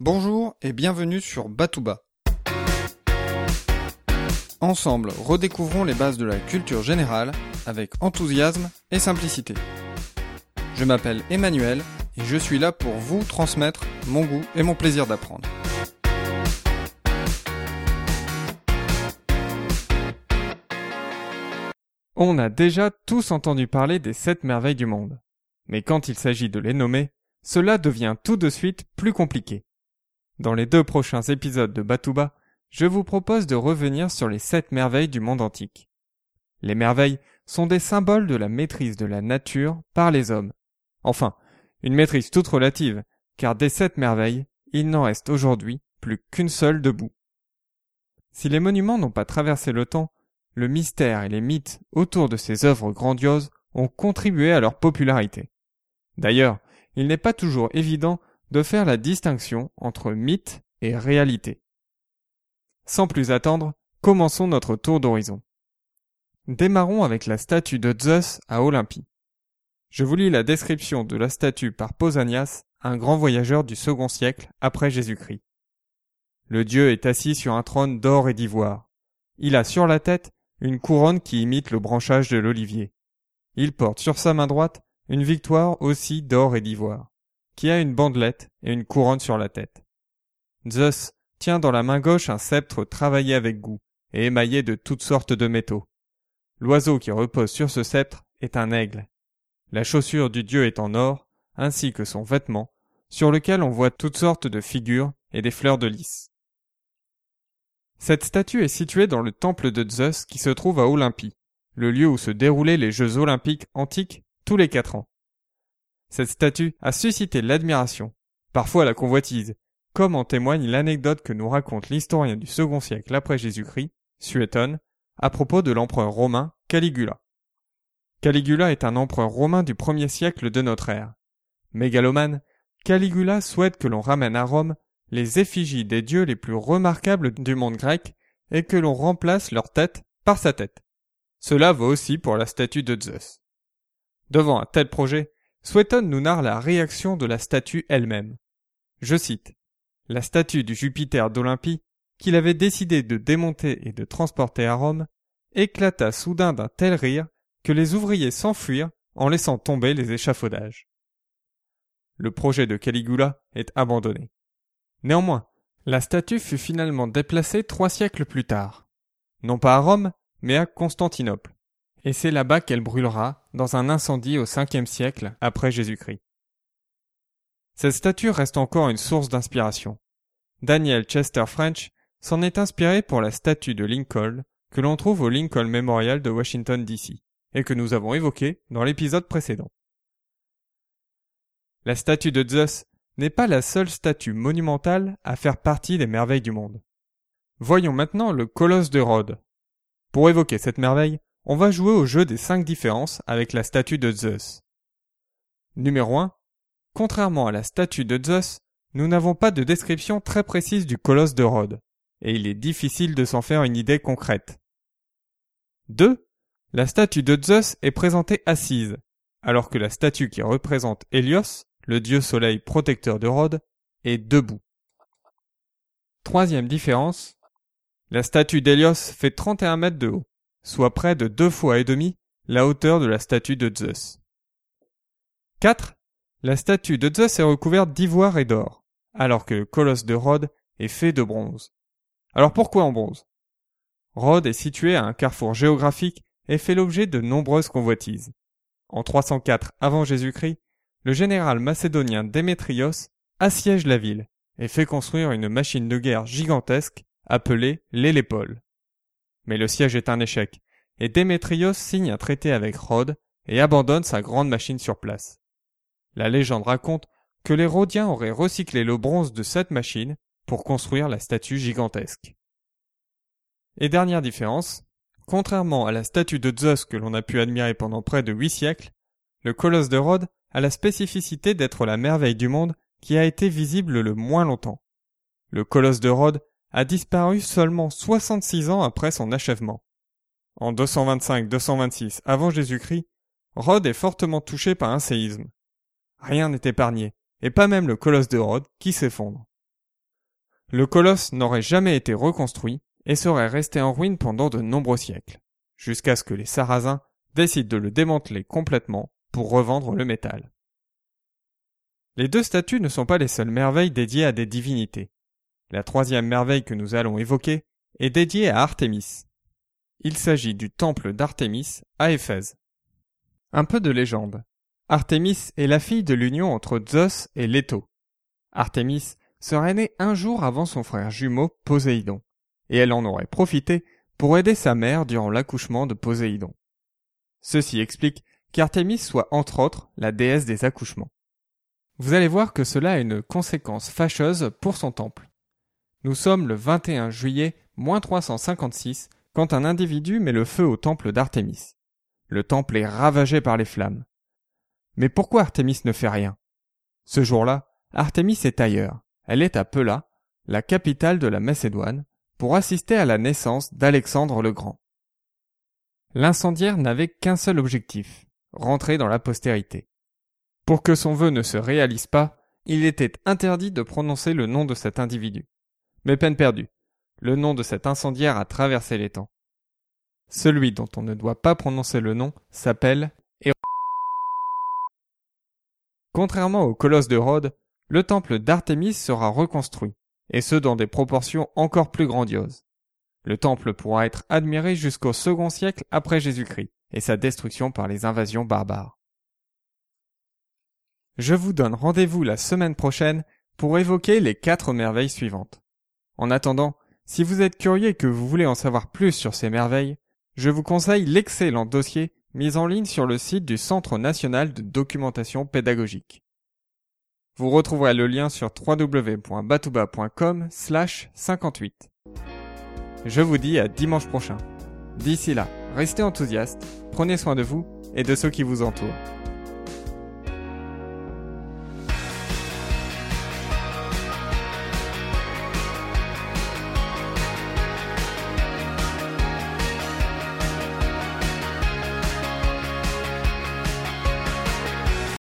Bonjour et bienvenue sur Batouba. Ensemble, redécouvrons les bases de la culture générale avec enthousiasme et simplicité. Je m'appelle Emmanuel et je suis là pour vous transmettre mon goût et mon plaisir d'apprendre. On a déjà tous entendu parler des sept merveilles du monde. Mais quand il s'agit de les nommer, cela devient tout de suite plus compliqué. Dans les deux prochains épisodes de Batouba, je vous propose de revenir sur les sept merveilles du monde antique. Les merveilles sont des symboles de la maîtrise de la nature par les hommes. Enfin, une maîtrise toute relative, car des sept merveilles, il n'en reste aujourd'hui plus qu'une seule debout. Si les monuments n'ont pas traversé le temps, le mystère et les mythes autour de ces œuvres grandioses ont contribué à leur popularité. D'ailleurs, il n'est pas toujours évident de faire la distinction entre mythe et réalité. Sans plus attendre, commençons notre tour d'horizon. Démarrons avec la statue de Zeus à Olympie. Je vous lis la description de la statue par Pausanias, un grand voyageur du second siècle après Jésus-Christ. Le dieu est assis sur un trône d'or et d'ivoire. Il a sur la tête une couronne qui imite le branchage de l'olivier. Il porte sur sa main droite une victoire aussi d'or et d'ivoire qui a une bandelette et une couronne sur la tête. Zeus tient dans la main gauche un sceptre travaillé avec goût et émaillé de toutes sortes de métaux. L'oiseau qui repose sur ce sceptre est un aigle. La chaussure du dieu est en or, ainsi que son vêtement, sur lequel on voit toutes sortes de figures et des fleurs de lys. Cette statue est située dans le temple de Zeus qui se trouve à Olympie, le lieu où se déroulaient les Jeux olympiques antiques tous les quatre ans. Cette statue a suscité l'admiration, parfois la convoitise, comme en témoigne l'anecdote que nous raconte l'historien du second siècle après Jésus-Christ, Suétone, à propos de l'empereur romain Caligula. Caligula est un empereur romain du premier siècle de notre ère. Mégalomane, Caligula souhaite que l'on ramène à Rome les effigies des dieux les plus remarquables du monde grec et que l'on remplace leur tête par sa tête. Cela vaut aussi pour la statue de Zeus. Devant un tel projet, Sweton nous narre la réaction de la statue elle-même. Je cite. La statue du Jupiter d'Olympie, qu'il avait décidé de démonter et de transporter à Rome, éclata soudain d'un tel rire que les ouvriers s'enfuirent en laissant tomber les échafaudages. Le projet de Caligula est abandonné. Néanmoins, la statue fut finalement déplacée trois siècles plus tard. Non pas à Rome, mais à Constantinople et c'est là-bas qu'elle brûlera dans un incendie au 5 siècle après Jésus-Christ. Cette statue reste encore une source d'inspiration. Daniel Chester French s'en est inspiré pour la statue de Lincoln que l'on trouve au Lincoln Memorial de Washington DC et que nous avons évoqué dans l'épisode précédent. La statue de Zeus n'est pas la seule statue monumentale à faire partie des merveilles du monde. Voyons maintenant le colosse de Rhodes. Pour évoquer cette merveille, on va jouer au jeu des cinq différences avec la statue de Zeus. Numéro 1. Contrairement à la statue de Zeus, nous n'avons pas de description très précise du colosse de Rhodes, et il est difficile de s'en faire une idée concrète. 2. La statue de Zeus est présentée assise, alors que la statue qui représente Hélios, le dieu soleil protecteur de Rhodes, est debout. Troisième différence, la statue d'Hélios fait 31 mètres de haut, soit près de deux fois et demi la hauteur de la statue de Zeus. 4. La statue de Zeus est recouverte d'ivoire et d'or, alors que le colosse de Rhodes est fait de bronze. Alors pourquoi en bronze? Rhodes est situé à un carrefour géographique et fait l'objet de nombreuses convoitises. En 304 avant Jésus-Christ, le général macédonien Démétrios assiège la ville et fait construire une machine de guerre gigantesque appelée l'Hélépole. Mais le siège est un échec, et Démétrios signe un traité avec Rhodes et abandonne sa grande machine sur place. La légende raconte que les Rhodiens auraient recyclé le bronze de cette machine pour construire la statue gigantesque. Et dernière différence, contrairement à la statue de Zeus que l'on a pu admirer pendant près de huit siècles, le colosse de Rhodes a la spécificité d'être la merveille du monde qui a été visible le moins longtemps. Le colosse de Rhodes a disparu seulement 66 ans après son achèvement. En 225-226 avant Jésus-Christ, Rhodes est fortement touché par un séisme. Rien n'est épargné, et pas même le colosse de Rhodes qui s'effondre. le colosse n'aurait jamais été reconstruit et serait resté en ruine pendant de nombreux siècles, jusqu'à ce que les Sarrasins décident de le démanteler complètement pour revendre le métal. Les deux statues ne sont pas les seules merveilles dédiées à des divinités. La troisième merveille que nous allons évoquer est dédiée à Artémis. Il s'agit du temple d'Artémis à Éphèse. Un peu de légende. Artémis est la fille de l'union entre Zeus et Leto. Artémis serait née un jour avant son frère jumeau Poséidon, et elle en aurait profité pour aider sa mère durant l'accouchement de Poséidon. Ceci explique qu'Artémis soit entre autres la déesse des accouchements. Vous allez voir que cela a une conséquence fâcheuse pour son temple. Nous sommes le 21 juillet 356 quand un individu met le feu au temple d'Artémis. Le temple est ravagé par les flammes. Mais pourquoi Artémis ne fait rien? Ce jour-là, Artémis est ailleurs. Elle est à Pella, la capitale de la Macédoine, pour assister à la naissance d'Alexandre le Grand. L'incendiaire n'avait qu'un seul objectif, rentrer dans la postérité. Pour que son vœu ne se réalise pas, il était interdit de prononcer le nom de cet individu. Mais peine perdue. Le nom de cet incendiaire a traversé les temps. Celui dont on ne doit pas prononcer le nom s'appelle Contrairement au colosse de Rhodes, le temple d'Artémis sera reconstruit, et ce dans des proportions encore plus grandioses. Le temple pourra être admiré jusqu'au second siècle après Jésus-Christ et sa destruction par les invasions barbares. Je vous donne rendez-vous la semaine prochaine pour évoquer les quatre merveilles suivantes. En attendant, si vous êtes curieux et que vous voulez en savoir plus sur ces merveilles, je vous conseille l'excellent dossier mis en ligne sur le site du Centre national de documentation pédagogique. Vous retrouverez le lien sur www.batouba.com slash 58. Je vous dis à dimanche prochain. D'ici là, restez enthousiastes, prenez soin de vous et de ceux qui vous entourent.